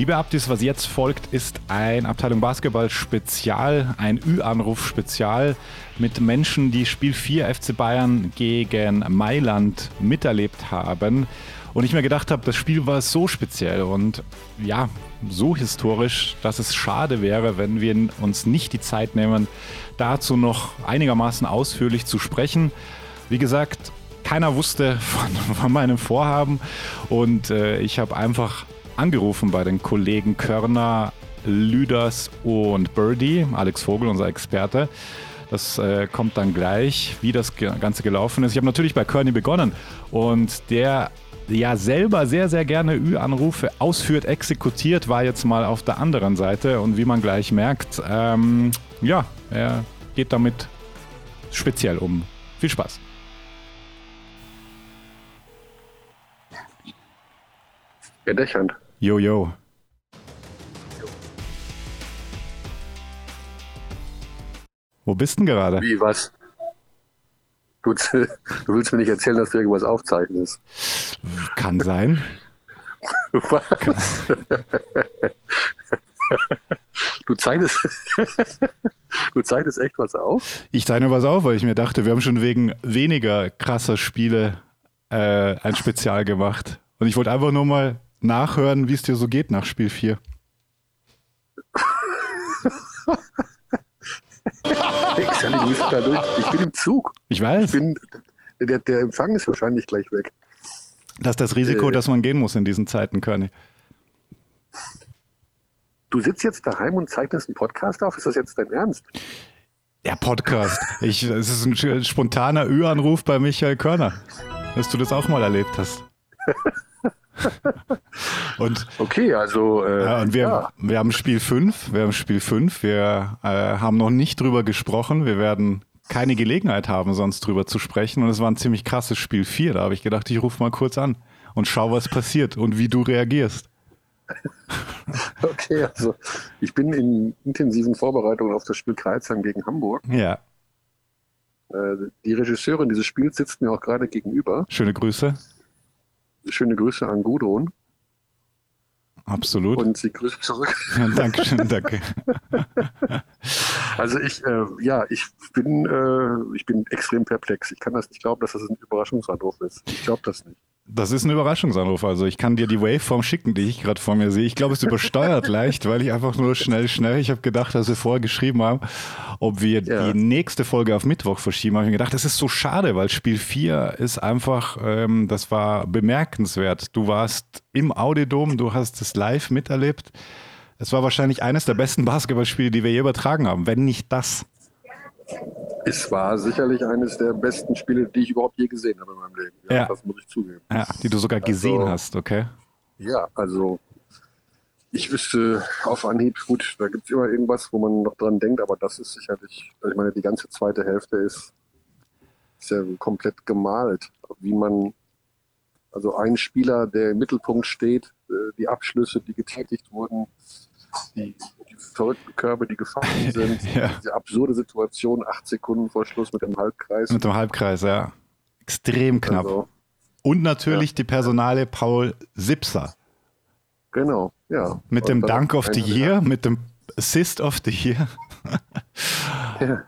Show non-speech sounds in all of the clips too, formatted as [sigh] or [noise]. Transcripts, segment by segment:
Liebe Abdis, was jetzt folgt, ist ein Abteilung Basketball Spezial, ein Ü-Anruf Spezial mit Menschen, die Spiel 4 FC Bayern gegen Mailand miterlebt haben. Und ich mir gedacht habe, das Spiel war so speziell und ja, so historisch, dass es schade wäre, wenn wir uns nicht die Zeit nehmen, dazu noch einigermaßen ausführlich zu sprechen. Wie gesagt, keiner wusste [laughs] von, von meinem Vorhaben und äh, ich habe einfach angerufen bei den Kollegen Körner, Lüders und Birdie, Alex Vogel, unser Experte. Das äh, kommt dann gleich, wie das Ganze gelaufen ist. Ich habe natürlich bei Kearney begonnen und der ja selber sehr, sehr gerne Ü-Anrufe ausführt, exekutiert, war jetzt mal auf der anderen Seite und wie man gleich merkt, ähm, ja, er geht damit speziell um. Viel Spaß. Ja, Dächern. Jojo. Wo bist du denn gerade? Wie, was? Du, [laughs] du, willst mir nicht erzählen, dass du irgendwas aufzeichnest. Kann sein. [laughs] Was? [laughs] Du zeichnest, du zeichnest echt was auf? Ich zeichne was auf, weil ich mir dachte, wir haben schon wegen weniger krasser Spiele äh, ein Spezial gemacht. Und ich wollte einfach nur mal nachhören, wie es dir so geht nach Spiel 4. ich bin im Zug. Ich weiß. Ich bin, der, der, Empfang ist wahrscheinlich gleich weg. Das ist das Risiko, äh, dass man gehen muss in diesen Zeiten, Körny. Du sitzt jetzt daheim und zeichnest einen Podcast auf? Ist das jetzt dein Ernst? Ja, Podcast. Ich, es ist ein spontaner Ü-Anruf bei Michael Körner, dass du das auch mal erlebt hast. [laughs] [laughs] und, okay, also. Äh, ja, und wir, ja. wir haben Spiel 5. Wir haben Spiel 5. Wir äh, haben noch nicht drüber gesprochen. Wir werden keine Gelegenheit haben, sonst drüber zu sprechen. Und es war ein ziemlich krasses Spiel 4. Da habe ich gedacht, ich rufe mal kurz an und schau, was passiert und wie du reagierst. [laughs] Okay, also ich bin in intensiven Vorbereitungen auf das Spiel Kreuzheim gegen Hamburg. Ja. Äh, die Regisseurin dieses Spiels sitzt mir auch gerade gegenüber. Schöne Grüße. Schöne Grüße an Gudrun. Absolut. Und sie grüßt zurück. [laughs] Ja, Dankeschön, danke. Also ich, äh, ja, ich bin, äh, ich bin extrem perplex. Ich kann das nicht glauben, dass das ein Überraschungsanruf ist. Ich glaube das nicht. Das ist ein Überraschungsanruf. Also ich kann dir die Waveform schicken, die ich gerade vor mir sehe. Ich glaube, es übersteuert [laughs] leicht, weil ich einfach nur schnell, schnell. Ich habe gedacht, dass wir vorher geschrieben haben, ob wir ja. die nächste Folge auf Mittwoch verschieben. Habe ich mir gedacht, das ist so schade, weil Spiel 4 ist einfach, ähm, das war bemerkenswert. Du warst im Audidom, du hast es live miterlebt. Es war wahrscheinlich eines der besten Basketballspiele, die wir je übertragen haben, wenn nicht das. Es war sicherlich eines der besten Spiele, die ich überhaupt je gesehen habe in meinem Leben. Ja, ja. Das muss ich zugeben. Ja, die du sogar gesehen also, hast, okay? Ja, also ich wüsste auf Anhieb, gut, da gibt es immer irgendwas, wo man noch dran denkt, aber das ist sicherlich, ich meine, die ganze zweite Hälfte ist, ist ja komplett gemalt, wie man, also ein Spieler, der im Mittelpunkt steht, äh, die Abschlüsse, die getätigt wurden, die verrückten Körbe, die gefallen [laughs] sind, ja. diese absurde Situation, acht Sekunden vor Schluss mit dem Halbkreis. Mit dem Halbkreis, ja. Extrem knapp. Also, Und natürlich ja. die Personale Paul Sipser. Genau, ja. Mit dem Dank of the Year, mit dem Assist of the Year. [laughs] [laughs] ja.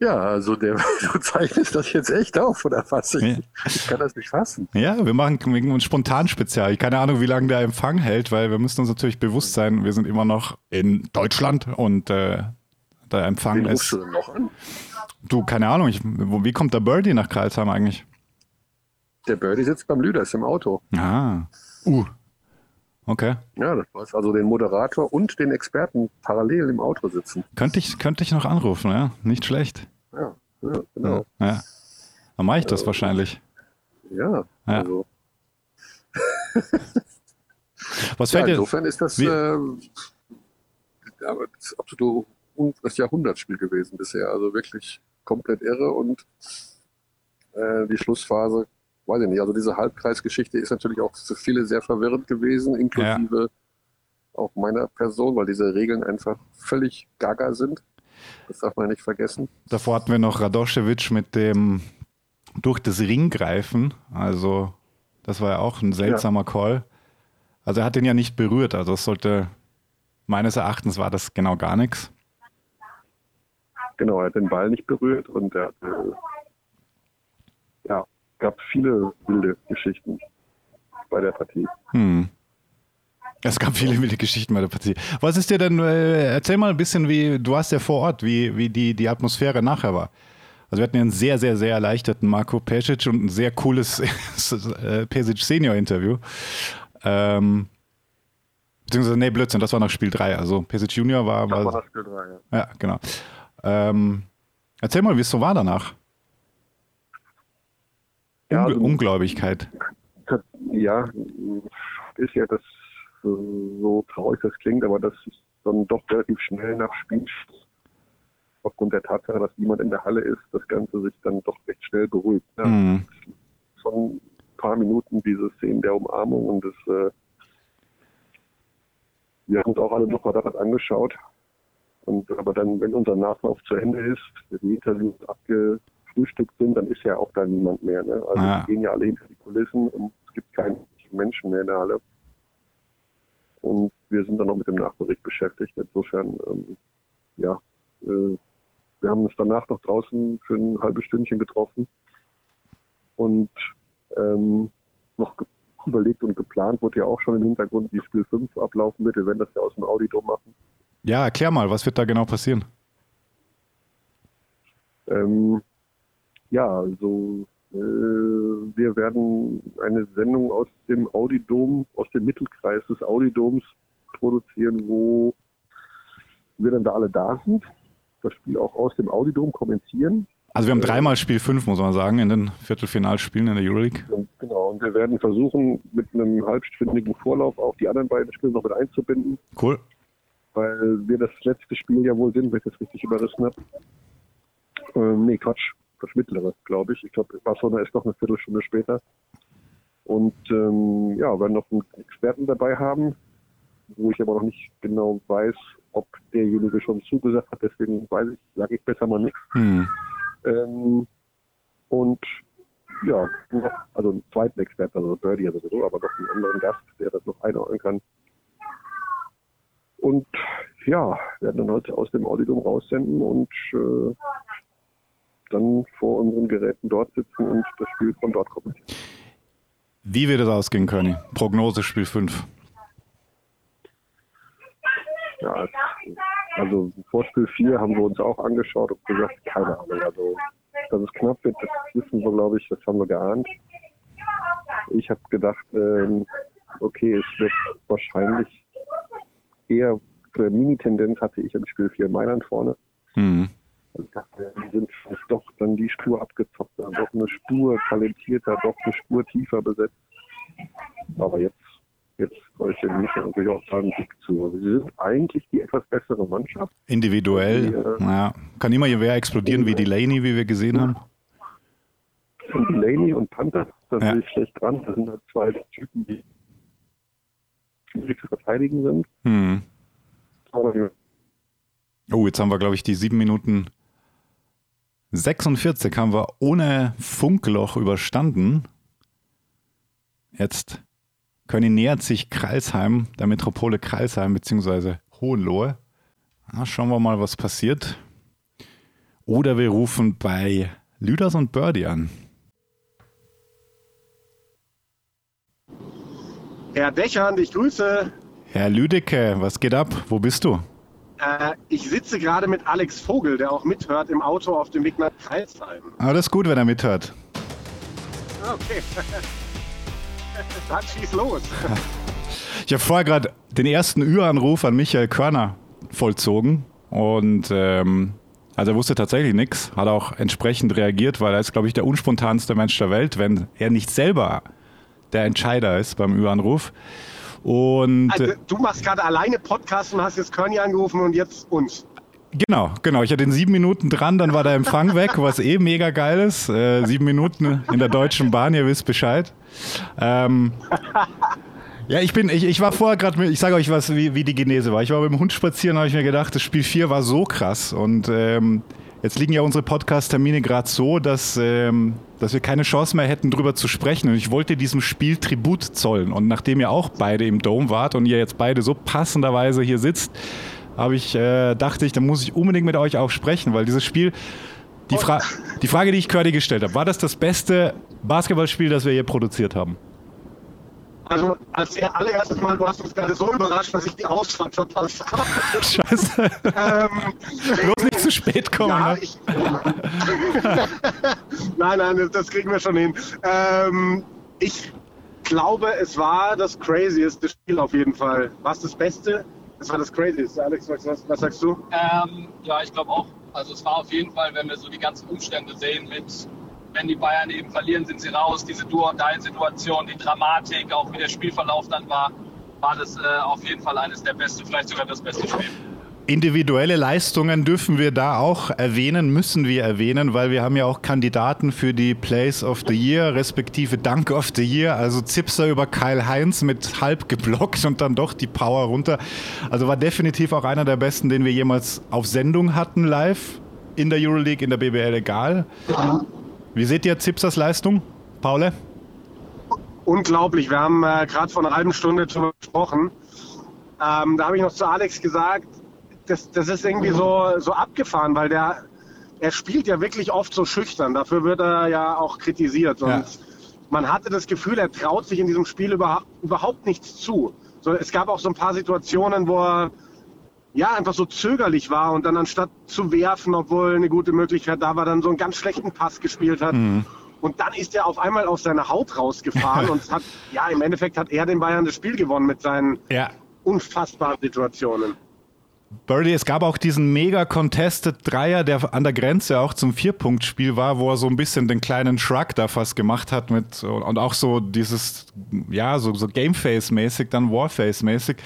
Ja, also der, [laughs] du zeichnest das jetzt echt auf, oder was? Ich, ja. ich kann das nicht fassen. Ja, wir machen ein Spontanspezial. Keine Ahnung, wie lange der Empfang hält, weil wir müssen uns natürlich bewusst sein, wir sind immer noch in Deutschland und äh, der Empfang Wen ist. Du noch an? Du, keine Ahnung, ich, wie kommt der Birdie nach Karlsheim eigentlich? Der Birdie sitzt beim Lüders im Auto. Ah. Uh. Okay. Ja, das weiß also den Moderator und den Experten parallel im Auto sitzen. Könnte ich, könnte ich noch anrufen, ja? Nicht schlecht. Ja, ja genau. Ja. Dann mache ich das äh, wahrscheinlich. Ja, ja. also. [laughs] Was fällt ja, insofern ist das, äh, das absolut das Jahrhundertspiel gewesen bisher. Also wirklich komplett irre und äh, die Schlussphase weiß ich nicht, also diese Halbkreisgeschichte ist natürlich auch für viele sehr verwirrend gewesen, inklusive ja. auch meiner Person, weil diese Regeln einfach völlig gaga sind. Das darf man nicht vergessen. Davor hatten wir noch Radoschewitsch mit dem durch das Ring greifen. Also, das war ja auch ein seltsamer ja. Call. Also er hat den ja nicht berührt, also es sollte, meines Erachtens war das genau gar nichts. Genau, er hat den Ball nicht berührt und er äh, ja, gab viele wilde Geschichten bei der Partie. Hm. Es gab viele wilde Geschichten bei der Partie. Was ist dir denn, äh, erzähl mal ein bisschen, wie, du warst ja vor Ort, wie, wie die, die Atmosphäre nachher war. Also wir hatten ja einen sehr, sehr, sehr erleichterten Marco Pesic und ein sehr cooles [laughs] äh, Pesic Senior Interview. Ähm, beziehungsweise, nee, Blödsinn, das war nach Spiel 3. Also Pesic Junior war. war Das war das Spiel 3, ja. ja, genau. Ähm, erzähl mal, wie es so war danach. Ja, also- Ungläubigkeit. Ja, ist ja das äh, so traurig das klingt, aber das ist dann doch relativ schnell nach Spielschluss aufgrund der Tatsache, dass niemand in der Halle ist, das Ganze sich dann doch recht schnell beruhigt. Ja. Mhm. Schon ein paar Minuten diese Szenen der Umarmung und das, äh, wir haben uns auch alle nochmal das angeschaut. Und aber dann, wenn unser Nachlauf zu Ende ist, die Interviews abgefrühstückt sind, dann ist ja auch da niemand mehr. Ne? Also die gehen ja alle hinter die Kulissen und es gibt keinen Menschen mehr in der Halle. Und wir sind dann noch mit dem Nachbericht beschäftigt. Insofern, ähm, ja, äh, wir haben uns danach noch draußen für ein halbes Stündchen getroffen und ähm, noch überlegt und geplant wurde ja auch schon im Hintergrund, wie Spiel 5 ablaufen wird. Wir werden das ja aus dem Audidom machen. Ja, erklär mal, was wird da genau passieren? Ähm, ja, also äh, wir werden eine Sendung aus dem Audidom, aus dem Mittelkreis des Audidoms produzieren, wo wir dann da alle da sind, das Spiel auch aus dem Audidom kommentieren. Also wir haben dreimal Spiel 5, muss man sagen, in den Viertelfinalspielen in der Euroleague. Genau, und wir werden versuchen, mit einem halbstündigen Vorlauf auch die anderen beiden Spiele noch mit einzubinden, Cool. weil wir das letzte Spiel ja wohl sind, wenn ich das richtig überrissen habe. Ähm, nee, Quatsch, das mittlere, glaube ich. Ich glaube, Barcelona ist noch eine Viertelstunde später. Und ähm, ja, werden noch einen Experten dabei haben, wo ich aber noch nicht genau weiß, ob derjenige schon zugesagt hat. Deswegen weiß ich, sage ich besser mal nichts. Hm. Ähm, und ja, also einen zweiten Experten, also Birdie ja sowieso, aber noch einen anderen Gast, der das noch einordnen kann. Und ja, werden dann heute aus dem Auditum raussenden und äh, dann vor unseren Geräten dort sitzen und das Spiel von dort kommentieren. Wie wird es ausgehen, Körny? Prognose Spiel 5. Ja, also vor Spiel 4 haben wir uns auch angeschaut und gesagt, keine Ahnung, also dass es knapp wird, das wissen wir, glaube ich, das haben wir geahnt. Ich habe gedacht, ähm, okay, es wird wahrscheinlich eher eine Mini-Tendenz hatte ich im Spiel 4 Mailand vorne. Hm. Ich dachte, die sind doch dann die Spur abgezockt, doch eine Spur talentierter, doch eine Spur tiefer besetzt. Aber jetzt, jetzt soll ich den Michael natürlich auch sagen, Sieg zu. Also Sie sind eigentlich die etwas bessere Mannschaft. Individuell. Ja. Ja. Kann immer wer explodieren wie Delaney, wie wir gesehen haben. Und Delaney und Panther, da Ja. sehe ich schlecht dran. Das sind halt zwei Typen, die schwierig zu verteidigen sind. Hm. Die- Oh, jetzt haben wir, glaube ich, die sieben Minuten 46 haben wir ohne Funkloch überstanden. Jetzt Körny nähert sich Kreilsheim, der Metropole Kreilsheim bzw. Hohenlohe. Na, schauen wir mal, was passiert. Oder wir rufen bei Lüders und Birdie an. Herr Dechand, ich grüße. Herr Lüdecke, was geht ab? Wo bist du? Äh, ich sitze gerade mit Alex Vogel, der auch mithört im Auto auf dem Weg nach Kreilsheim. Alles gut, wenn er mithört. Ah, Okay. [laughs] Dann schieß los. [laughs] Ich habe vorher gerade den ersten Ü-Anruf an Michael Körner vollzogen und ähm, also er wusste tatsächlich nichts, hat auch entsprechend reagiert, weil er ist, glaube ich, der unspontanste Mensch der Welt, wenn er nicht selber der Entscheider ist beim Ü-Anruf. Und Also, äh, du machst gerade alleine Podcast und hast jetzt Körny angerufen und jetzt uns. genau, genau, ich hatte in sieben Minuten dran, dann war der Empfang weg, was eh mega geil ist. Äh, sieben Minuten in der Deutschen Bahn, ihr wisst Bescheid. Ähm, [laughs] Ja, ich bin, ich, ich war vorher gerade, ich sage euch was, wie, wie die Genese war. Ich war mit dem Hund spazieren, habe ich mir gedacht, das Spiel 4 war so krass. Und ähm, jetzt liegen ja unsere Podcast-Termine gerade so, dass ähm, dass wir keine Chance mehr hätten, drüber zu sprechen. Und ich wollte diesem Spiel Tribut zollen. Und nachdem ihr auch beide im Dome wart und ihr jetzt beide so passenderweise hier sitzt, habe ich, äh, dachte ich, dann muss ich unbedingt mit euch auch sprechen, weil dieses Spiel, die, Fra die Frage, die ich Curdy gestellt habe, war das das beste Basketballspiel, das wir hier produziert haben? Also als er allererstes Mal, du hast uns gerade so überrascht, dass ich die Ausfahrt verpasst habe. Scheiße. ähm, Bloß nicht zu spät kommen. Ja, ne? ich, [laughs] nein, nein, das kriegen wir schon hin. Ähm, ich glaube, es war das crazieste Spiel auf jeden Fall. War es das Beste? Es war das crazieste. Alex, was, was sagst du? Ähm, ja, ich glaube auch. Also es war auf jeden Fall, wenn wir so die ganzen Umstände sehen mit wenn die Bayern eben verlieren, sind sie raus. Diese Duo-Situation, die Dramatik, auch wie der Spielverlauf dann war, war das äh, auf jeden Fall eines der besten, vielleicht sogar das beste Spiel. Individuelle Leistungen dürfen wir da auch erwähnen, müssen wir erwähnen, weil wir haben ja auch Kandidaten für die Place of the Year, respektive Dank of the Year. Also Zipser über Kyle Heinz mit halb geblockt und dann doch die Power runter. Also war definitiv auch einer der besten, den wir jemals auf Sendung hatten live in der Euroleague, in der BBL egal. Wie seht ihr Zipsers Leistung, Paule? Unglaublich. Wir haben äh, gerade vor einer halben Stunde darüber gesprochen. Ähm, da habe ich noch zu Alex gesagt, das, das ist irgendwie so, so abgefahren, weil der, er spielt ja wirklich oft so schüchtern. Dafür wird er ja auch kritisiert. Und ja. man hatte das Gefühl, er traut sich in diesem Spiel über, überhaupt nichts zu. So, es gab auch so ein paar Situationen, wo er ja, einfach so zögerlich war und dann anstatt zu werfen, obwohl eine gute Möglichkeit da war, dann so einen ganz schlechten Pass gespielt hat. Mhm. Und dann ist er auf einmal aus seiner Haut rausgefahren und hat, ja, im Endeffekt hat er den Bayern das Spiel gewonnen mit seinen ja. unfassbaren Situationen. Birdie, es gab auch diesen mega contested Dreier, der an der Grenze auch zum Vierpunktspiel war, wo er so ein bisschen den kleinen Shrug da fast gemacht hat mit und auch so dieses, ja, so, so Gameface-mäßig, dann Warface-mäßig.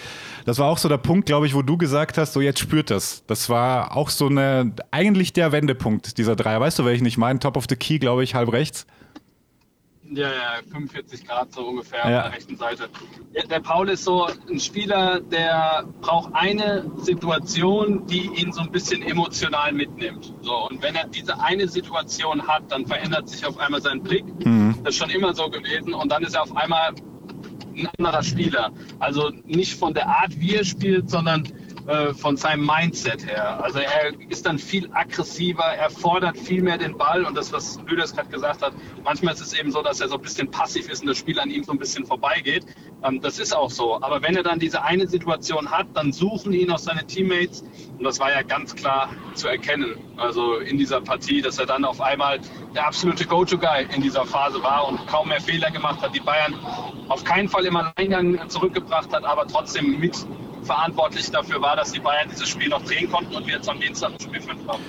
Das war auch so der Punkt, glaube ich, wo du gesagt hast, so jetzt spürt das. Das war auch so eine, eigentlich der Wendepunkt dieser Dreier. Weißt du, welchen ich meine? Top of the Key, glaube ich, halb rechts. Ja, ja, 45 Grad so ungefähr ja. auf der rechten Seite. Der Paul ist so ein Spieler, der braucht eine Situation, die ihn so ein bisschen emotional mitnimmt. So, und wenn er diese eine Situation hat, dann verändert sich auf einmal sein Blick. Mhm. Das ist schon immer so gewesen. Und dann ist er auf einmal ein anderer Spieler. Also nicht von der Art, wie er spielt, sondern äh, von seinem Mindset her. Also er ist dann viel aggressiver, er fordert viel mehr den Ball und das, was Lüders gerade gesagt hat, manchmal ist es eben so, dass er so ein bisschen passiv ist und das Spiel an ihm so ein bisschen vorbeigeht. Ähm, das ist auch so. Aber wenn er dann diese eine Situation hat, dann suchen ihn auch seine Teammates und das war ja ganz klar zu erkennen. Also in dieser Partie, dass er dann auf einmal der absolute Go-To-Guy in dieser Phase war und kaum mehr Fehler gemacht hat, die Bayern auf keinen Fall im Alleingang zurückgebracht hat, aber trotzdem mit verantwortlich dafür war, dass die Bayern dieses Spiel noch drehen konnten und wir jetzt am Dienstag Spiel 5 haben.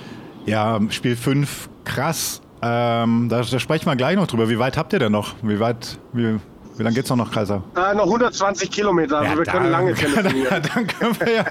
Ja, Spiel 5, krass. Ähm, da, da, sprechen wir gleich noch drüber. Wie weit habt ihr denn noch? Wie weit, wie, wie lange geht es noch nach Kaiser? Äh, noch 120 Kilometer, also ja, wir können lange telefonieren. [laughs] dann können wir ja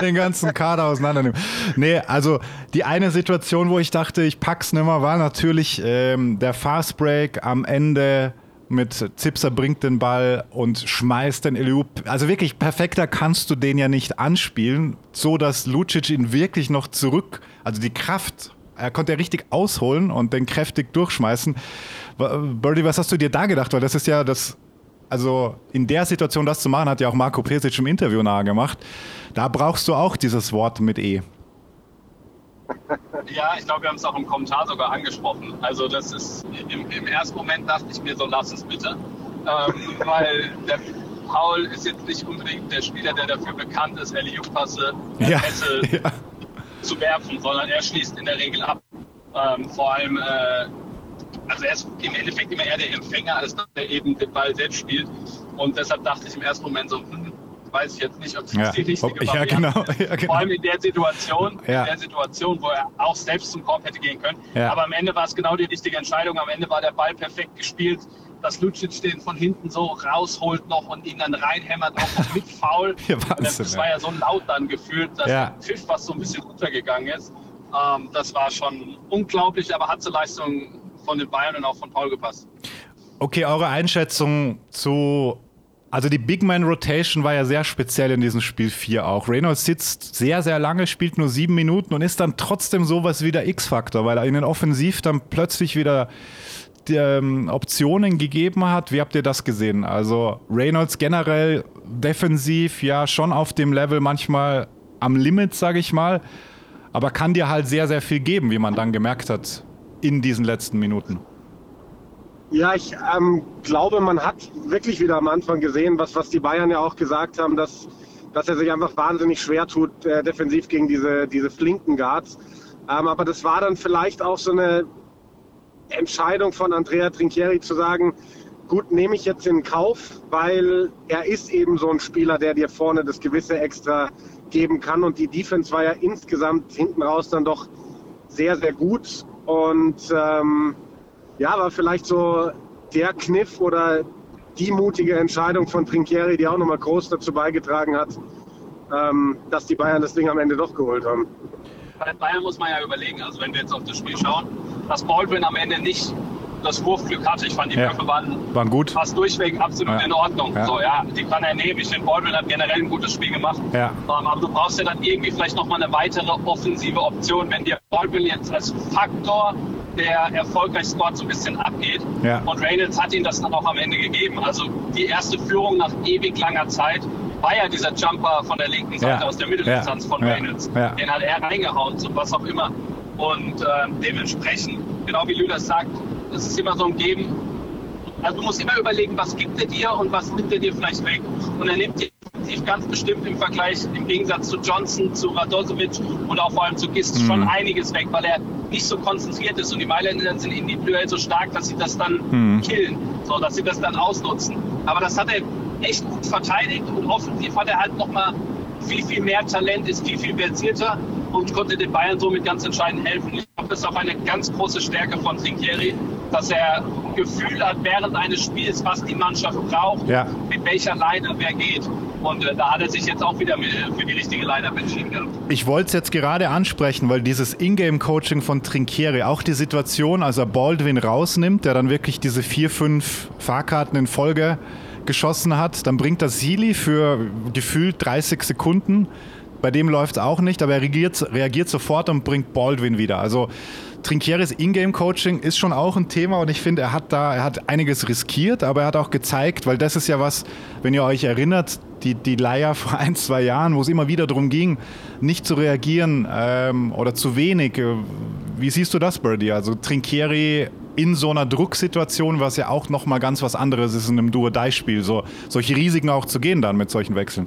den ganzen Kader auseinandernehmen. Nee, also die eine Situation, wo ich dachte, ich pack's nimmer, war natürlich ähm, der Fast Break am Ende mit Zipser bringt den Ball und schmeißt den Eliup. Also wirklich perfekter kannst du den ja nicht anspielen, so dass Lucic ihn wirklich noch zurück, also die Kraft, er konnte ja richtig ausholen und den kräftig durchschmeißen. Birdie, was hast du dir da gedacht? Weil das ist ja das, also in der Situation das zu machen, hat ja auch Marco Pesic im Interview nahe gemacht. Da brauchst du auch dieses Wort mit E. Ja, ich glaube, wir haben es auch im Kommentar sogar angesprochen. Also das ist im, im ersten Moment dachte ich mir so, lass es bitte. Ähm, [laughs] weil der Paul ist jetzt nicht unbedingt der Spieler, der dafür bekannt ist, Eliup-Passe ja, [laughs] ja. zu werfen, sondern er schließt in der Regel ab. Ähm, vor allem, äh, also er ist im Endeffekt immer eher der Empfänger, als dass er eben den Ball selbst spielt. Und deshalb dachte ich im ersten Moment so, hm, weiß ich jetzt nicht, ob es ja. die richtige ja, genau. [laughs] ja, genau. Vor allem in der Situation, ja. in der Situation, wo er auch selbst zum Korb hätte gehen können. Ja. Aber am Ende war es genau die richtige Entscheidung. Am Ende war der Ball perfekt gespielt. Dass Lucic den von hinten so rausholt noch und ihn dann reinhämmert, auch noch mit Foul. [laughs] Wahnsinn, das war ja so laut dann gefühlt, dass der Pfiff fast so ein bisschen runtergegangen ist. Ähm, das war schon unglaublich, aber hat zur Leistung von den Bayern und auch von Paul gepasst. Okay, eure Einschätzung zu also die Big Man Rotation war ja sehr speziell in diesem Spiel 4 auch. Reynolds sitzt sehr, sehr lange, spielt nur sieben Minuten und ist dann trotzdem sowas wie der X-Faktor, weil er ihnen offensiv dann plötzlich wieder ähm, Optionen gegeben hat. Wie habt ihr das gesehen? Also Reynolds generell defensiv ja schon auf dem Level manchmal am Limit, sage ich mal, aber kann dir halt sehr, sehr viel geben, wie man dann gemerkt hat in diesen letzten Minuten. Ja, ich ähm, glaube, man hat wirklich wieder am Anfang gesehen, was, was die Bayern ja auch gesagt haben, dass, dass er sich einfach wahnsinnig schwer tut, äh, defensiv gegen diese, diese flinken Guards. Ähm, aber das war dann vielleicht auch so eine Entscheidung von Andrea Trinchieri zu sagen, gut, nehme ich jetzt in Kauf, weil er ist eben so ein Spieler, der dir vorne das gewisse Extra geben kann. Und die Defense war ja insgesamt hinten raus dann doch sehr, sehr gut. Und ähm, ja, war vielleicht so der Kniff oder die mutige Entscheidung von Trinchieri, die auch nochmal groß dazu beigetragen hat, ähm, dass die Bayern das Ding am Ende doch geholt haben. Bei Bayern muss man ja überlegen, also wenn wir jetzt auf das Spiel schauen, dass Baldwin am Ende nicht das Wurfglück hatte. Ich fand die ja. Würfe waren, waren gut. fast durchweg absolut ja. in Ordnung. Ja. So, ja, die kann er nehmen. Ich finde, Baldwin hat generell ein gutes Spiel gemacht. Ja. Um, ähm, aber du brauchst ja dann irgendwie vielleicht nochmal eine weitere offensive Option, wenn dir Baldwin jetzt als Faktor der erfolgreich scored so ein bisschen abgeht. Ja. Und Reynolds hat ihm das dann auch am Ende gegeben. Also die erste Führung nach ewig langer Zeit war ja dieser Jumper von der linken Seite ja. aus der Mitteldistanz von Reynolds. Den hat er reingehauen, so was auch immer. Und äh, dementsprechend, genau wie Lüders sagt, es ist immer so ein Geben. Also du musst immer überlegen, was gibt er dir und was nimmt er dir vielleicht weg. Und er nimmt dir ganz bestimmt im Vergleich, im Gegensatz zu Johnson, zu Radosovic und auch vor allem zu Gist mhm. schon einiges weg, weil er nicht so konzentriert ist. Und die Mailänder sind individuell so stark, dass sie das dann mhm. killen, so dass sie das dann ausnutzen. Aber das hat er echt gut verteidigt und offensiv hat er halt nochmal viel, viel mehr Talent, ist viel, viel versierter und konnte den Bayern somit ganz entscheidend helfen. Ich glaube, das ist auch eine ganz große Stärke von Trinkieri, dass er Gefühl hat während eines Spiels, was die Mannschaft braucht, ja. mit welcher Leine wer geht. Und äh, da hat er sich jetzt auch wieder für die richtige Line-Up entschieden gehabt. Ich wollte es jetzt gerade ansprechen, weil dieses Ingame-Coaching von Trinkieri, auch die Situation, als er Baldwin rausnimmt, der dann wirklich diese vier, fünf Fahrkarten in Folge geschossen hat, dann bringt das Sili für gefühlt 30 Sekunden bei dem läuft es auch nicht, aber er reagiert, reagiert sofort und bringt Baldwin wieder. Also Trinkieres Ingame-Coaching ist schon auch ein Thema und ich finde, er hat da, er hat einiges riskiert, aber er hat auch gezeigt, weil das ist ja was, wenn ihr euch erinnert, die, die Leier [laughs] vor ein, zwei Jahren, wo es immer wieder darum ging, nicht zu reagieren ähm, oder zu wenig. Wie siehst du das, Birdie? Also Trinkieri in so einer Drucksituation, was ja auch nochmal ganz was anderes ist in einem Duo-Die-Spiel, so, solche Risiken auch zu gehen dann mit solchen Wechseln.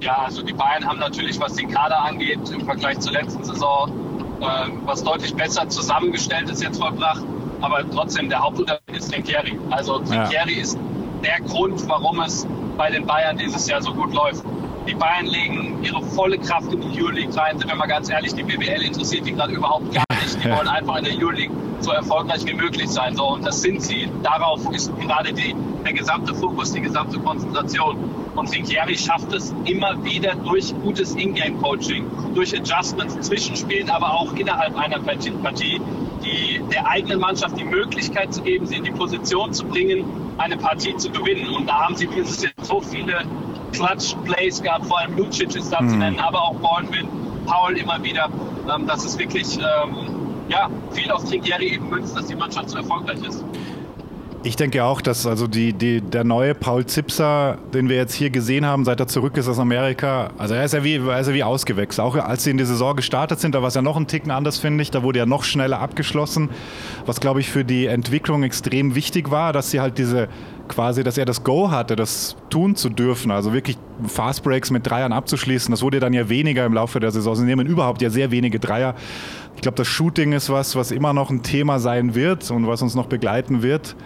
Ja, also die Bayern haben natürlich, was den Kader angeht, im Vergleich zur letzten Saison äh, was deutlich besser zusammengestellt ist jetzt vollbracht. Aber trotzdem, der Hauptunterschied ist Trinkieri. Also Trinkieri ja. ist der Grund, warum es bei den Bayern dieses Jahr so gut läuft. Die Bayern legen ihre volle Kraft in die Euroleague rein. Sind wir mal ganz ehrlich, die BWL interessiert die gerade überhaupt gar nicht. Die wollen einfach in der Euroleague so erfolgreich wie möglich sein. So, und das sind sie. Darauf ist gerade die, der gesamte Fokus, die gesamte Konzentration. Und Sinkieri schafft es immer wieder durch gutes Ingame-Coaching, durch Adjustments Zwischenspielen, aber auch innerhalb einer Partie, die der eigenen Mannschaft die Möglichkeit zu geben, sie in die Position zu bringen, eine Partie zu gewinnen. Und da haben sie dieses Jahr so viele Clutch-Plays gehabt, vor allem Lucic ist da mhm. zu nennen, aber auch Baldwin, Paul immer wieder. Ähm, das ist wirklich ähm, ja, viel auf Trinkieri eben münzt, dass die Mannschaft so erfolgreich ist. Ich denke auch, dass also die, die, der neue Paul Zipser, den wir jetzt hier gesehen haben, seit er zurück ist aus Amerika, also er ist ja wie, er ist ja wie ausgewechselt. Auch als sie in die Saison gestartet sind, da war es ja noch ein Ticken anders, finde ich. Da wurde ja noch schneller abgeschlossen, was glaube ich für die Entwicklung extrem wichtig war, dass sie halt diese quasi, dass er das Go hatte, das tun zu dürfen, also wirklich Fast Breaks mit Dreiern abzuschließen. Das wurde dann ja weniger im Laufe der Saison. Sie nehmen überhaupt ja sehr wenige Dreier. Ich glaube, das Shooting ist was, was immer noch ein Thema sein wird und was uns noch begleiten wird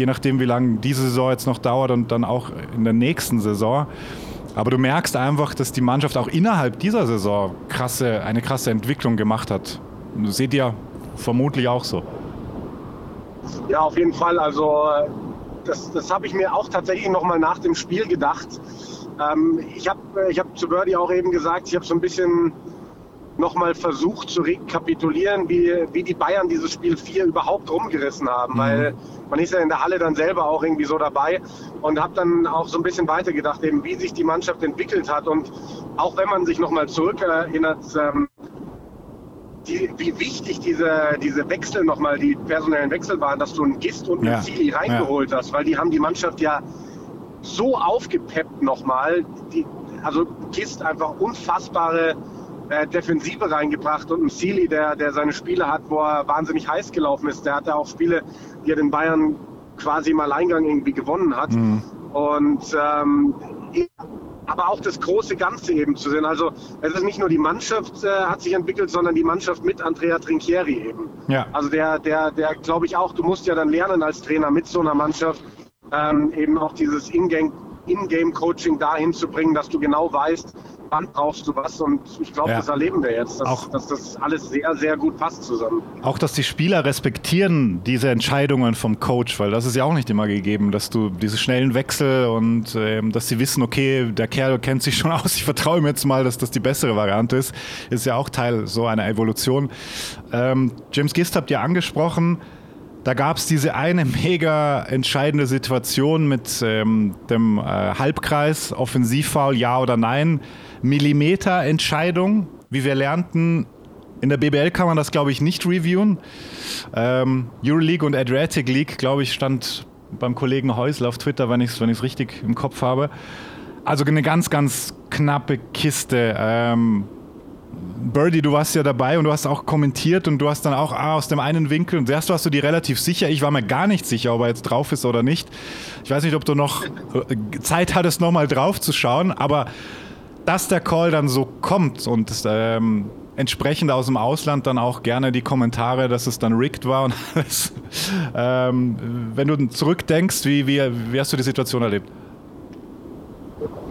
je nachdem, wie lange diese Saison jetzt noch dauert und dann auch in der nächsten Saison. Aber du merkst einfach, dass die Mannschaft auch innerhalb dieser Saison krasse, eine krasse Entwicklung gemacht hat. Das seht ihr vermutlich auch so. Ja, auf jeden Fall. Also das, das habe ich mir auch tatsächlich nochmal nach dem Spiel gedacht. Ähm, ich habe ich hab zu Birdie auch eben gesagt, ich habe so ein bisschen nochmal versucht zu rekapitulieren, wie, wie die Bayern dieses Spiel 4 überhaupt rumgerissen haben. Mhm. Weil man ist ja in der Halle dann selber auch irgendwie so dabei und habe dann auch so ein bisschen weitergedacht, eben wie sich die Mannschaft entwickelt hat. Und auch wenn man sich nochmal zurückerinnert, ähm, die, wie wichtig diese, diese Wechsel nochmal, die personellen Wechsel waren, dass du einen Gist und einen ja. Zili reingeholt ja. hast, weil die haben die Mannschaft ja so aufgepeppt nochmal. Die, also Gist einfach unfassbare äh, Defensive reingebracht und ein Sealy, der, der seine Spiele hat, wo er wahnsinnig heiß gelaufen ist. Der hatte auch Spiele, die er den Bayern quasi im Alleingang irgendwie gewonnen hat. Mhm. Und ähm, aber auch das große Ganze eben zu sehen. Also es ist nicht nur die Mannschaft äh, hat sich entwickelt, sondern die Mannschaft mit Andrea Trinchieri eben. Ja. Also der, der, der glaube ich auch, du musst ja dann lernen als Trainer mit so einer Mannschaft ähm, eben auch dieses In-Game-Coaching dahin zu bringen, dass du genau weißt, wann brauchst du was und ich glaube, ja. das erleben wir jetzt, dass, auch, dass, das alles sehr, sehr gut passt zusammen. Auch, dass die Spieler respektieren diese Entscheidungen vom Coach, weil das ist ja auch nicht immer gegeben, dass du diese schnellen Wechsel und ähm, dass sie wissen, okay, der Kerl kennt sich schon [laughs] aus, ich vertraue ihm jetzt mal, dass das die bessere Variante ist, ist ja auch Teil so einer Evolution. Ähm, James Gist habt ihr angesprochen, da gab es diese eine [laughs] mega entscheidende Situation mit ähm, dem äh, Halbkreis, Offensivfoul, ja oder nein. Millimeter-Entscheidung. Wie wir lernten, in der BBL kann man das, glaube ich, nicht reviewen. Ähm, Euroleague und Adriatic League, glaube ich, stand beim Kollegen Häusl auf Twitter, wenn ich es wenn richtig im Kopf habe. Also eine ganz, ganz knappe Kiste. Ähm, Birdie, du warst ja dabei und du hast auch kommentiert und du hast dann auch ah, aus dem einen Winkel und zuerst warst du dir relativ sicher. Ich war mir gar nicht sicher, ob er jetzt drauf ist oder nicht. Ich weiß nicht, ob du noch äh, Zeit hattest, nochmal drauf zu schauen, aber dass der Call dann so kommt und ähm, entsprechend aus dem Ausland dann auch gerne die Kommentare, dass es dann rigged war und [laughs] alles. Ähm, wenn du zurückdenkst, wie, wie, wie hast du die Situation erlebt?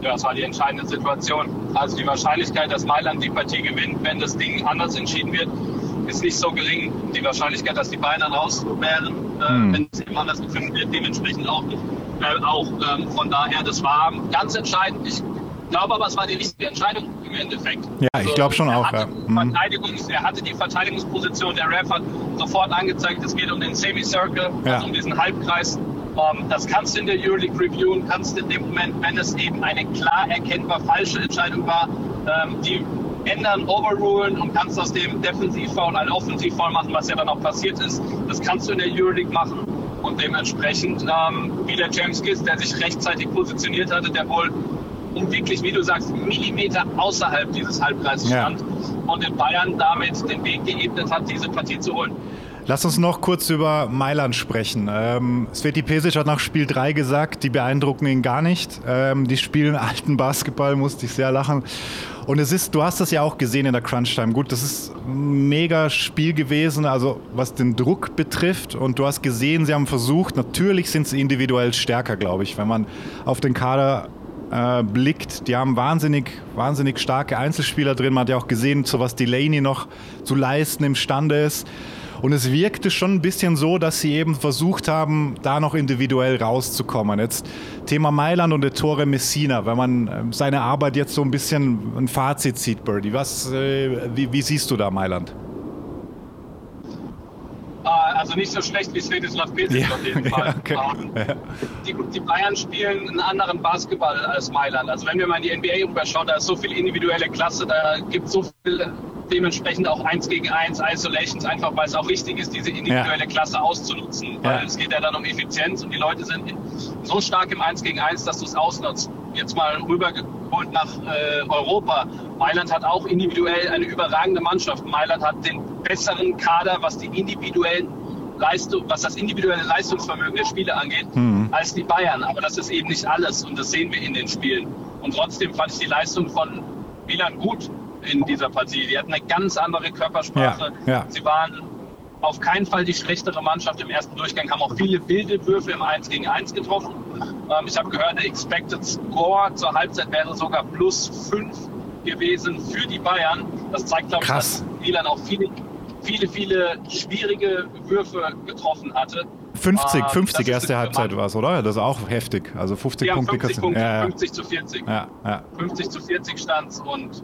Ja, das war die entscheidende Situation. Also die Wahrscheinlichkeit, dass Mailand die Partie gewinnt, wenn das Ding anders entschieden wird, ist nicht so gering. Die Wahrscheinlichkeit, dass die Bayern dann raus wären, äh, hm. wenn es eben anders gefunden wird, dementsprechend auch. Äh, auch ähm, von daher, das war ganz entscheidend. Ich glaube aber, es war die richtige Entscheidung im Endeffekt. Ja, ich also, glaube schon auch. Ja. Mhm. Er hatte die Verteidigungsposition, der Ref hat sofort angezeigt, es geht um den Semicircle, ja. also um diesen Halbkreis. Um, ähm, das kannst du in der Euroleague reviewen, kannst in dem Moment, wenn es eben eine klar erkennbar falsche Entscheidung war, ähm, die ändern, overrulen und kannst aus dem Defensivfoul ein Offensivfoul machen, was ja dann auch passiert ist. Das kannst du in der Euroleague machen. Und dementsprechend, ähm, wie der James Giss, der sich rechtzeitig positioniert hatte, der wohl und wirklich, wie du sagst, Millimeter außerhalb dieses Halbkreises ja. stand und in Bayern damit den Weg geebnet hat, diese Partie zu holen. Lass uns noch kurz über Mailand sprechen. Ähm, Sveti Pesic hat nach Spiel 3 gesagt, die beeindrucken ihn gar nicht. Ähm, die spielen alten Basketball, musste ich sehr lachen. Und es ist, du hast das ja auch gesehen in der Crunch-Time. Gut, das ist ein mega Spiel gewesen, also was den Druck betrifft. Und du hast gesehen, sie haben versucht, natürlich sind sie individuell stärker, glaube ich, wenn man auf den Kader äh, blickt. Die haben wahnsinnig, wahnsinnig starke Einzelspieler drin. Man hat ja auch gesehen, zu was Delaney noch zu leisten imstande ist. Und es wirkte schon ein bisschen so, dass sie eben versucht haben, da noch individuell rauszukommen. Jetzt Thema Mailand und der Tore Messina, wenn man ähm, seine Arbeit jetzt so ein bisschen ein Fazit zieht, Birdie. Was, äh, wie, wie siehst du da Mailand? Also nicht so schlecht wie Svetislav Pesic ja, auf jeden [laughs] Fall. Ja, okay. ja. die, die, Bayern spielen einen anderen Basketball als Mailand. Also wenn wir mal in die NBA rüberschauen, da ist so viel individuelle Klasse, da gibt es so viel dementsprechend auch eins gegen eins Isolations, einfach weil es auch richtig ist, diese individuelle Klasse auszunutzen. Weil es geht ja dann um Effizienz und die Leute sind so stark im Eins gegen eins, dass du es ausnutzt. Jetzt mal rübergeholt nach äh, Europa. Mailand hat auch individuell eine überragende Mannschaft. Mailand hat den besseren Kader, was die individuellen Leistung, was das individuelle Leistungsvermögen der Spieler angeht, mhm. als die Bayern. Aber das ist eben nicht alles und das sehen wir in den Spielen. Und trotzdem fand ich die Leistung von Milan gut in dieser Partie. Die hatten eine ganz andere Körpersprache. Ja, ja. Sie waren auf keinen Fall die schlechtere Mannschaft im ersten Durchgang, haben auch viele wilde Würfe im 1 gegen 1 getroffen. Ähm, ich habe gehört, der Expected Score zur Halbzeit wäre sogar plus 5 gewesen für die Bayern. Das zeigt, glaube ich, dass Milan auch viele viele, viele schwierige Würfe getroffen hatte. 50, 50 ähm, erste Halbzeit war es, oder? Das ist auch heftig. Also 50 ja, Punkte. 50, Punkte ja, 50 zu 40. Ja, ja. 50 zu 40 stand und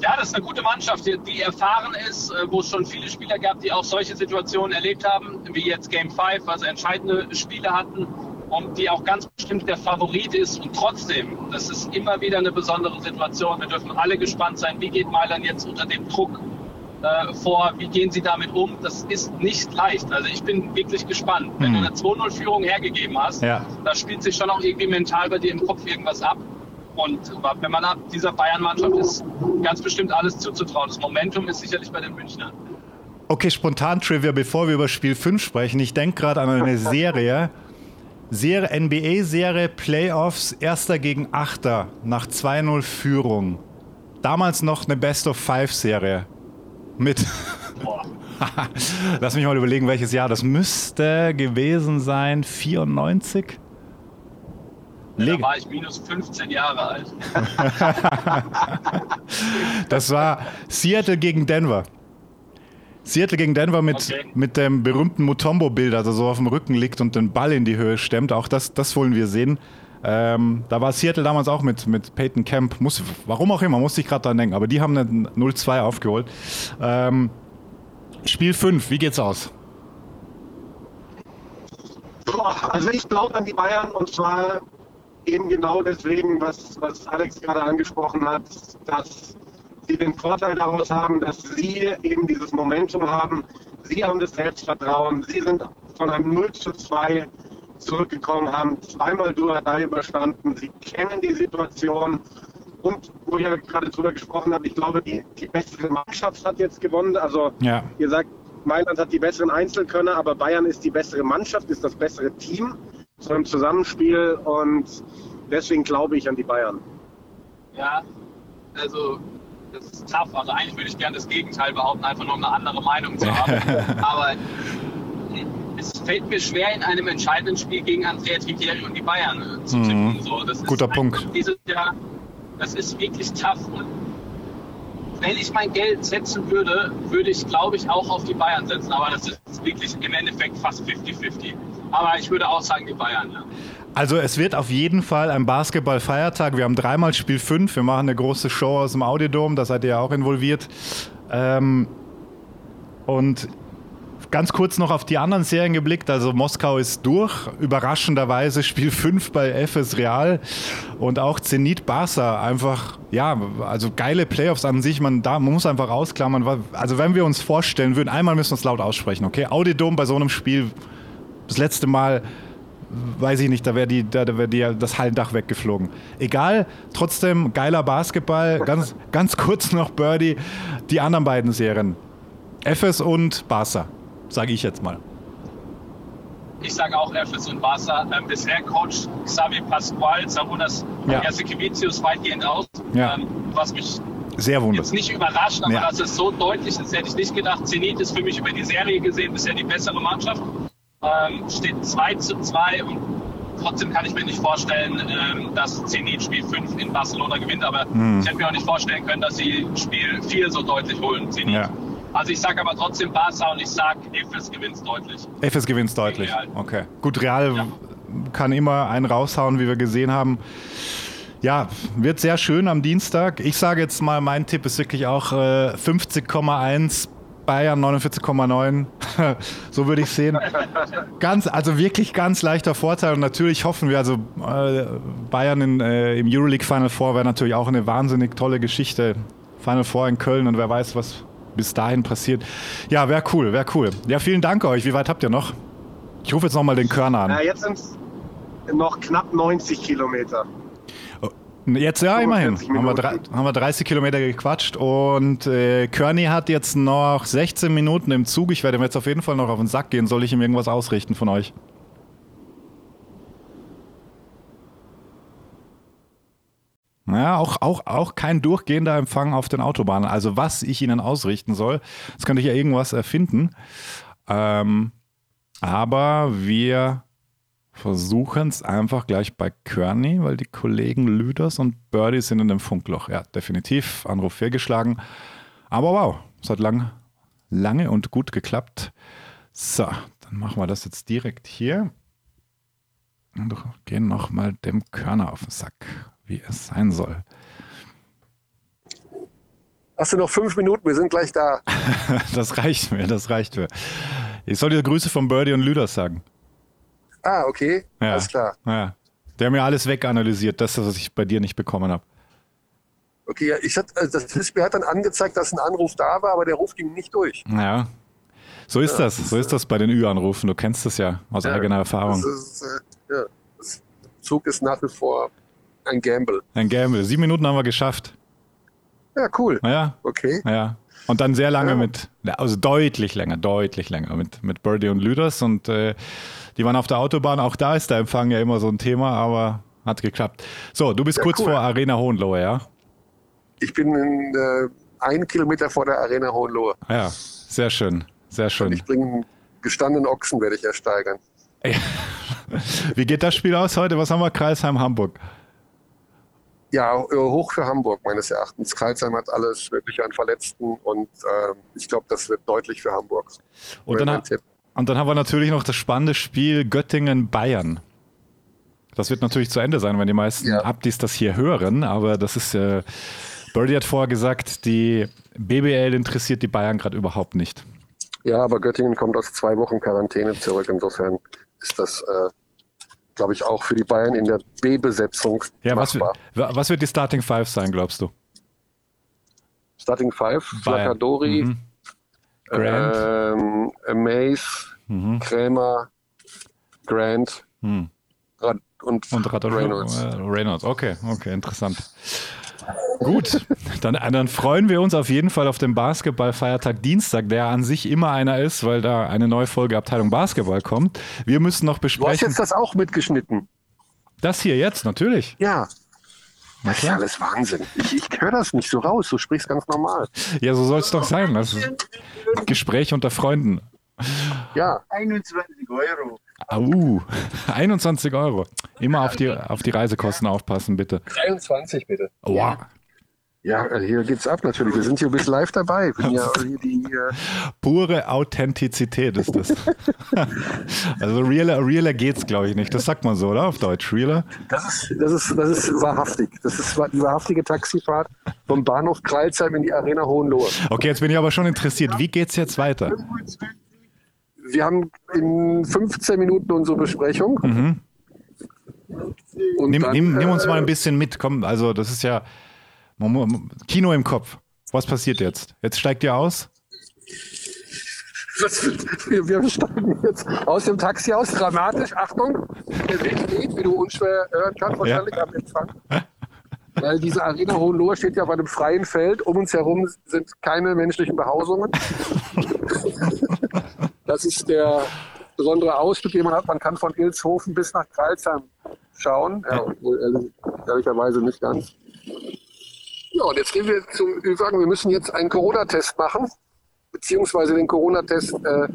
ja, das ist eine gute Mannschaft, die, die erfahren ist, äh, wo es schon viele Spieler gab, die auch solche Situationen erlebt haben, wie jetzt Game 5, also entscheidende Spiele hatten und die auch ganz bestimmt der Favorit ist. Und trotzdem, das ist immer wieder eine besondere Situation. Wir dürfen alle gespannt sein, wie geht Mailand jetzt unter dem Druck äh, vor, wie gehen sie damit um. Das ist nicht leicht. Also ich bin wirklich gespannt. Wenn mhm. du eine 2-0-Führung hergegeben hast, ja. da spielt sich schon auch irgendwie mental bei dir im Kopf irgendwas ab. Und wenn man ab dieser Bayern-Mannschaft ist, ganz bestimmt alles zuzutrauen. Das Momentum ist sicherlich bei den Münchnern. Okay, spontan Trivia, bevor wir über Spiel 5 sprechen. Ich denke gerade an eine [laughs] Serie. Serie NBA-Serie Playoffs, erster gegen Achter nach 2-0 Führung. Damals noch eine Best-of-Five-Serie. Mit. [laughs] Lass mich mal überlegen, welches Jahr. Das müsste gewesen sein 94. Ja, da war ich minus 15 Jahre alt. [laughs] das war Seattle gegen Denver. Seattle gegen Denver mit, okay. mit dem berühmten Mutombo-Bild, also so auf dem Rücken liegt und den Ball in die Höhe stemmt. Auch das, das wollen wir sehen. Ähm, da war Seattle damals auch mit, mit Peyton Camp. Muss, warum auch immer, musste ich gerade dran denken. Aber die haben eine 0-2 aufgeholt. Ähm, Spiel 5, wie geht's aus? Also ich glaube an die Bayern und zwar eben genau deswegen, was, was Alex gerade angesprochen hat, dass sie den Vorteil daraus haben, dass sie eben dieses Momentum haben. Sie haben das Selbstvertrauen. Sie sind von einem 0 zu 2 zurückgekommen, haben zweimal Duradei überstanden. Sie kennen die Situation. Und wo ihr gerade drüber gesprochen habt, ich glaube, die, die bessere Mannschaft hat jetzt gewonnen. Also ja. ihr sagt, Mailand hat die besseren Einzelkönner, aber Bayern ist die bessere Mannschaft, ist das bessere Team so im Zusammenspiel und deswegen glaube ich an die Bayern. Ja, also das ist tough. Also eigentlich würde ich gerne das Gegenteil behaupten, einfach nur um eine andere Meinung zu haben. [laughs] Aber es fällt mir schwer, in einem entscheidenden Spiel gegen Andrea Trigieri und die Bayern äh, zu tippen. Mhm. So, das Guter Punkt. Dieses Jahr, das ist wirklich tough. Und wenn ich mein Geld setzen würde, würde ich, glaube ich, auch auf die Bayern setzen. Aber das ist wirklich im Endeffekt fast 50-50. Aber ich würde auch sagen, die Bayern. Ja. Also es wird auf jeden Fall ein Basketball-Feiertag. Wir haben dreimal Spiel 5. Wir machen eine große Show aus dem Audiodom. Da seid ihr ja auch involviert. Ähm, und ganz kurz noch auf die anderen Serien geblickt. Also Moskau ist durch. Überraschenderweise Spiel [laughs] 5 bei FS Real. Und auch Zenit Barca. Einfach, ja, also geile Playoffs an sich. Man, da, man muss einfach ausklammern. Also wenn wir uns vorstellen würden, einmal müssen wir es laut aussprechen, okay? Audiodom bei so einem Spiel das letzte Mal weiß ich nicht, da wäre die, da, da wär die, das Hallendach weggeflogen. Egal, trotzdem geiler Basketball. Ganz, ganz kurz noch Birdie. Die anderen beiden Serien. FS und Barca, sage ich jetzt mal. Ich sage auch FS und Barca. Ähm, bisher Coach Xavi Pascual, Sarunas ja. Jasikevicius weitgehend aus. Ja. Ähm, was mich sehr wundert. Jetzt nicht überrascht, aber ja. das ist so deutlich, das hätte ich nicht gedacht. Zenit ist für mich über die Serie gesehen bisher die bessere Mannschaft ähm, steht 2 zu 2 und trotzdem kann ich mir nicht vorstellen, ähm, dass Zenit Spiel 5 in Barcelona gewinnt, aber hm. ich hätte mir auch nicht vorstellen können, dass sie Spiel 4 so deutlich holen, Zenit. Ja. Also ich sage aber trotzdem Barca und ich sage, Efes gewinnt deutlich. Efes gewinnt deutlich, okay. Gut, Real ja. kann immer einen raushauen, wie wir gesehen haben. Ja, wird sehr schön am Dienstag. Ich sage jetzt mal, mein Tipp ist wirklich auch äh, 50,1 Bayern 49,9. [laughs] so würde ich sehen. Ganz, also wirklich ganz leichter Vorteil. Und natürlich hoffen wir, also äh, Bayern in, äh, im Euroleague Final Four wäre natürlich auch eine wahnsinnig tolle Geschichte. Final Four in Köln und wer weiß, was bis dahin passiert. Ja, wäre cool, wäre cool. Ja, vielen Dank euch. Wie weit habt ihr noch? Ich rufe jetzt nochmal den Körner an. Ja, jetzt sind es noch knapp 90 Kilometer. Jetzt ja, immerhin. Haben wir, haben wir 30 Kilometer gequatscht und äh, Kearney hat jetzt noch 16 Minuten im Zug. Ich werde ihm jetzt auf jeden Fall noch auf den Sack gehen. Soll ich ihm irgendwas ausrichten von euch? Ja, auch, auch, auch kein durchgehender Empfang auf den Autobahnen. Also was ich Ihnen ausrichten soll, das könnte ich ja irgendwas erfinden. Ähm, aber wir versuchen es einfach gleich bei Kearney, weil die Kollegen Lüders und Birdie sind in dem Funkloch. Ja, definitiv. Anruf fehlgeschlagen. Aber wow, es hat lang, lange und gut geklappt. So, dann machen wir das jetzt direkt hier. Und gehen nochmal dem Körner auf den Sack, wie es sein soll. Hast du noch fünf Minuten? Wir sind gleich da. [laughs] das reicht mir, das reicht mir. Ich soll dir Grüße von Birdie und Lüders sagen. Ah, okay. Ja. Alles klar. Ja. Der hat mir alles weganalysiert, das, was ich bei dir nicht bekommen habe. Okay, ja, ich hatte, also das Display hat dann angezeigt, dass ein Anruf da war, aber der Ruf ging nicht durch. Ja. So ist ja, das, so ist das bei den Ü-Anrufen. Du kennst das ja aus ja, eigener Erfahrung. Ist, äh, ja, das Zug ist nach wie vor ein Gamble. Ein Gamble. Sieben Minuten haben wir geschafft. Ja, cool. Ja. Okay. Ja. Und dann sehr lange ja. mit, also deutlich länger, deutlich länger mit, mit Birdie und Lüders und äh, die waren auf der Autobahn. Auch da ist der Empfang ja immer so ein Thema, aber hat geklappt. So, du bist ja, kurz cool. vor Arena Hohenlohe, ja? Ich bin in, äh, einen Kilometer vor der Arena Hohenlohe. Ja, sehr schön, sehr schön. Und ich bringe gestandenen Ochsen, werde ich ersteigern. [laughs] Wie geht das Spiel aus heute? Was haben wir? Kreisheim, Hamburg. Ja, äh, hoch für Hamburg meines Erachtens. Kreisheim hat alles Mögliche an Verletzten und äh, ich glaube, das wird deutlich für Hamburg. Und dann, und dann haben wir natürlich noch das spannende Spiel Göttingen-Bayern. Das wird natürlich zu Ende sein, wenn die meisten ja. Abdis das hier hören, aber das ist, äh, Birdie hat vorher gesagt, die BBL interessiert die Bayern gerade überhaupt nicht. Ja, aber Göttingen kommt aus zwei Wochen Quarantäne zurück, insofern ist das, äh, glaube ich, auch für die Bayern in der B-Besetzung ja, machbar. Was, was wird die Starting Five sein, glaubst du? Starting Five, Flacadori, mhm. ähm, Mace, mhm. Krämer, Grant, mhm und, und Reynolds. Äh, Reynolds, okay, okay, interessant. Gut, dann, dann, freuen wir uns auf jeden Fall auf den Basketballfeiertag Dienstag, der an sich immer einer ist, weil da eine neue Folge Abteilung Basketball kommt. Wir müssen noch besprechen. Du hast jetzt das auch mitgeschnitten. Das hier jetzt, natürlich. Ja. Das ist alles Wahnsinn. Ich, ich höre das nicht so raus. Du sprichst ganz normal. Ja, so soll es doch sein. Das Gespräch unter Freunden. Ja. 21 Euro. Au, [laughs] 21 Euro. Immer auf die, auf die Reisekosten aufpassen, bitte. 23 bitte. Wow. Ja, hier geht's ab natürlich. Wir sind hier bis live dabei. Ja [laughs] die, äh Pure Authentizität ist das. [laughs] also realer, realer geht's, glaube ich, nicht. Das sagt man so, oder? Auf Deutsch. Realer? Das ist, das ist, das ist wahrhaftig. Das ist die wahrhaftige Taxifahrt vom Bahnhof Kreilsheim in die Arena Hohenlohe. Okay, jetzt bin ich aber schon interessiert. Wie geht's jetzt weiter? Wir haben in 15 Minuten unsere Besprechung. Mhm. Nimm, dann, nimm, nimm, uns mal ein äh, bisschen mit. Komm, also das ist ja Kino im Kopf. Was passiert jetzt? Jetzt steigt ihr aus? wir, wir, steigen jetzt aus dem Taxi aus. Dramatisch. Achtung, der Weg steht, wie du unschwer hören kannst, wahrscheinlich ja. am Empfang. Weil diese Arena Hohenlohe steht ja bei einem freien Feld. Um uns herum sind keine menschlichen Behausungen. Das ist der besondere Ausblick, den man hat. Man kann von Ilshofen bis nach Kreilsheim schauen. Ja, obwohl, ehrlicherweise nicht ganz. Ja, und jetzt gehen wir zum Ü-Wagen. Wir müssen jetzt einen Corona-Test machen, beziehungsweise den Corona-Test äh,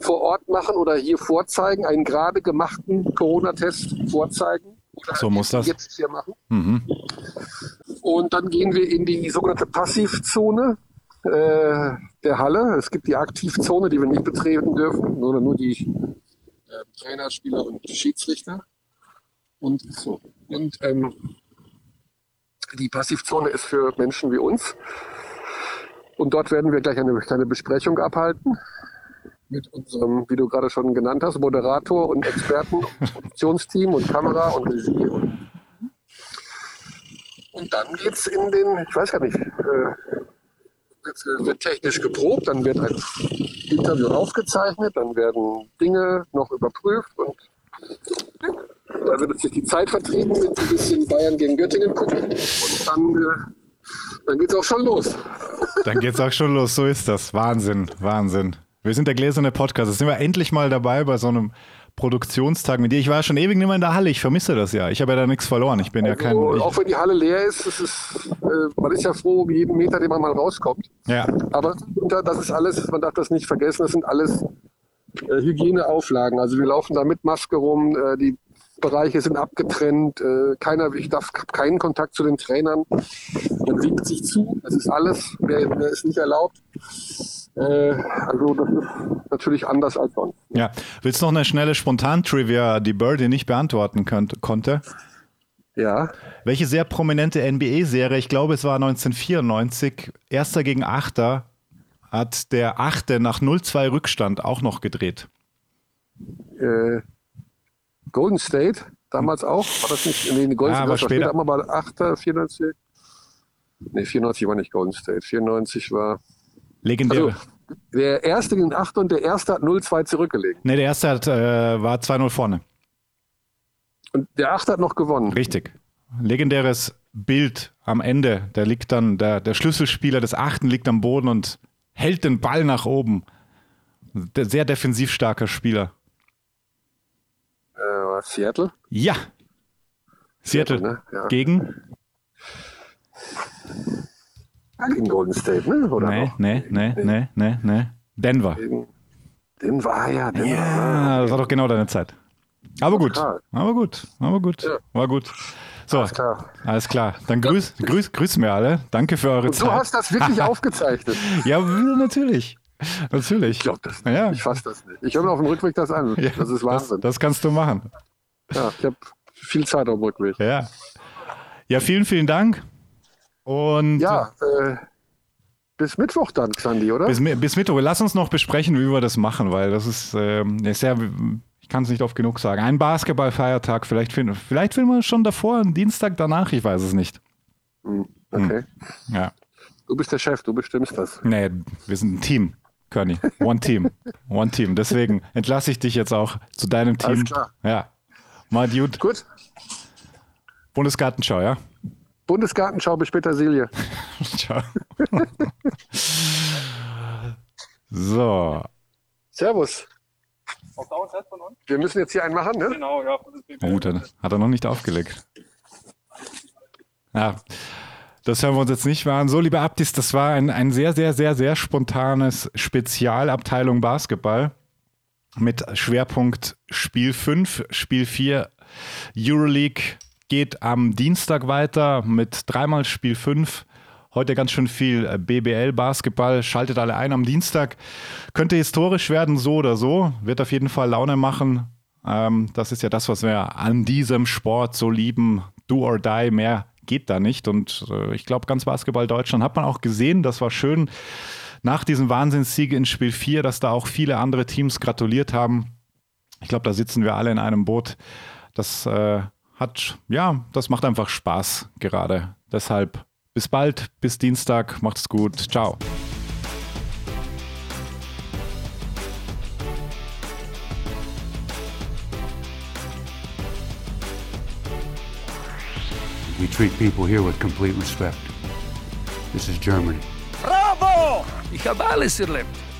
vor Ort machen oder hier vorzeigen, einen gerade gemachten Corona-Test vorzeigen. So muss das. Jetzt hier machen. Mhm. Und dann gehen wir in die sogenannte Passivzone äh, der Halle. Es gibt die Aktivzone, die wir nicht betreten dürfen, sondern nur die äh, Trainer, Spieler und Schiedsrichter. Und so. Und ähm, die Passivzone ist für Menschen wie uns. Und dort werden wir gleich eine kleine Besprechung abhalten mit unserem, wie du gerade schon genannt hast, Moderator und Experten, [laughs] Produktionsteam und Kamera und Regie. Und, und dann geht's in den, ich weiß gar nicht, äh, wird technisch geprobt, dann wird ein Interview aufgezeichnet, dann werden Dinge noch überprüft und da wird sich die Zeit vertrieben mit ein bisschen Bayern gegen Göttingen gucken und dann, äh, dann geht's auch schon los. Dann geht's auch schon los, so ist das. Wahnsinn, Wahnsinn. Wir sind der gläserne Podcast. Jetzt sind wir endlich mal dabei bei so einem Produktionstag mit dir. Ich war ja schon ewig nicht mehr in der Halle. Ich vermisse das ja. Ich habe ja da nichts verloren. Ich bin also, ja kein. Auch wenn die Halle leer ist, ist äh, man ist ja froh um jeden Meter, den man mal rauskommt. Ja. Aber das ist alles, man darf das nicht vergessen, das sind alles äh, Hygieneauflagen. Also wir laufen da mit Maske rum, äh, die Bereiche sind abgetrennt, äh, keiner, ich darf keinen Kontakt zu den Trainern. Man wiegt sich zu, das ist alles, mehr ist nicht erlaubt. Äh, also das ist natürlich anders als sonst. Ja, willst du noch eine schnelle Spontan-Trivia, die Birdie nicht beantworten könnt, konnte? Ja. Welche sehr prominente NBA-Serie, ich glaube es war 1994, Erster gegen Achter, hat der Achte nach 0-2 Rückstand auch noch gedreht? Äh, Golden State, damals auch, war das nicht? Nee, Golden ja, State aber später, später mal Achter, 94. Nee, 94 war nicht Golden State. 94 war. Legendäre. Also, der erste ging 8 und der erste hat 0-2 zurückgelegt. Ne, der erste hat, äh, war 2-0 vorne. Und der achte hat noch gewonnen. Richtig. Legendäres Bild am Ende. Da liegt dann der, der Schlüsselspieler des achten liegt am Boden und hält den Ball nach oben. Der sehr defensiv starker Spieler. Äh, Seattle? Ja. Seattle. Seattle, ne? Ja. Gegen? Gegen Golden State, ne? Oder Nee, noch? nee, nee, nee, nee, nee. Denver. Gegen Denver, ah ja, Denver. Ja, das war doch genau deine Zeit. Aber gut, aber gut, aber gut, Ja. war gut. So, Alles klar. alles klar. Dann grüß, grüß, grüß mir alle. Danke für eure Und du Zeit. hast das wirklich [laughs] aufgezeichnet. Ja, natürlich. Natürlich. Ich glaube das nicht. Ja. Ich fasse das nicht. Ich höre mir auf dem Rückweg das an. Ja, das ist Das, Wahnsinn. das kannst du machen. ja, ich habe viel Zeit auf dem Rückweg. Ja. Ja, vielen, vielen Dank. Und Ja, äh, bis Mittwoch dann, Xandi, oder? bis, bis Mittwoch. Lass uns noch besprechen, wie wir das machen, weil das ist, ist ja, ich kann es nicht oft genug sagen. Ein Basketballfeiertag, vielleicht finden, vielleicht finden wir schon davor, einen Dienstag danach, ich weiß es nicht. Hm, okay. Ja. Du bist der Chef, du bestimmst das. Nee, wir sind ein Team, Körny. One Team. One Team. Deswegen entlasse ich dich jetzt auch zu deinem Team. Alles klar. Ja. Mal gut. Gut. Bundesgartenschau, ja? Bundesgartenschau bis Petersilie. [laughs] Ciao. so. Servus. Auf Dauerzeit von uns? Wir müssen jetzt hier einen machen, ne? Genau, ja. Oh, dann hat er noch nicht aufgelegt. Ja, das hören wir uns jetzt nicht mehr an. So, liebe Abdis, das war ein, ein sehr, sehr, sehr, sehr spontanes Spezialabteilung Basketball mit Schwerpunkt Spiel 5, Spiel 4. Euroleague geht am Dienstag weiter mit dreimal Spiel 5. Heute ganz schön viel äh, BBL-Basketball. Schaltet alle ein am Dienstag. Könnte historisch werden, so oder so. Wird auf jeden Fall Laune machen. Ähm, das ist ja das, was wir an diesem Sport so lieben. Do or die, mehr geht da nicht. Und äh, ich glaube, ganz Basketball Deutschland hat man auch gesehen. Das war schön. Nach diesem Wahnsinnssieg in Spiel 4, dass da auch viele andere Teams gratuliert haben. Ich glaube, da sitzen wir alle in einem Boot. Das äh, hat, ja, das macht einfach Spaß gerade. Deshalb bis bald, bis Dienstag, macht's gut, ciao. We treat people here with complete respect. This is Germany. Bravo! Ich habe alles erlebt.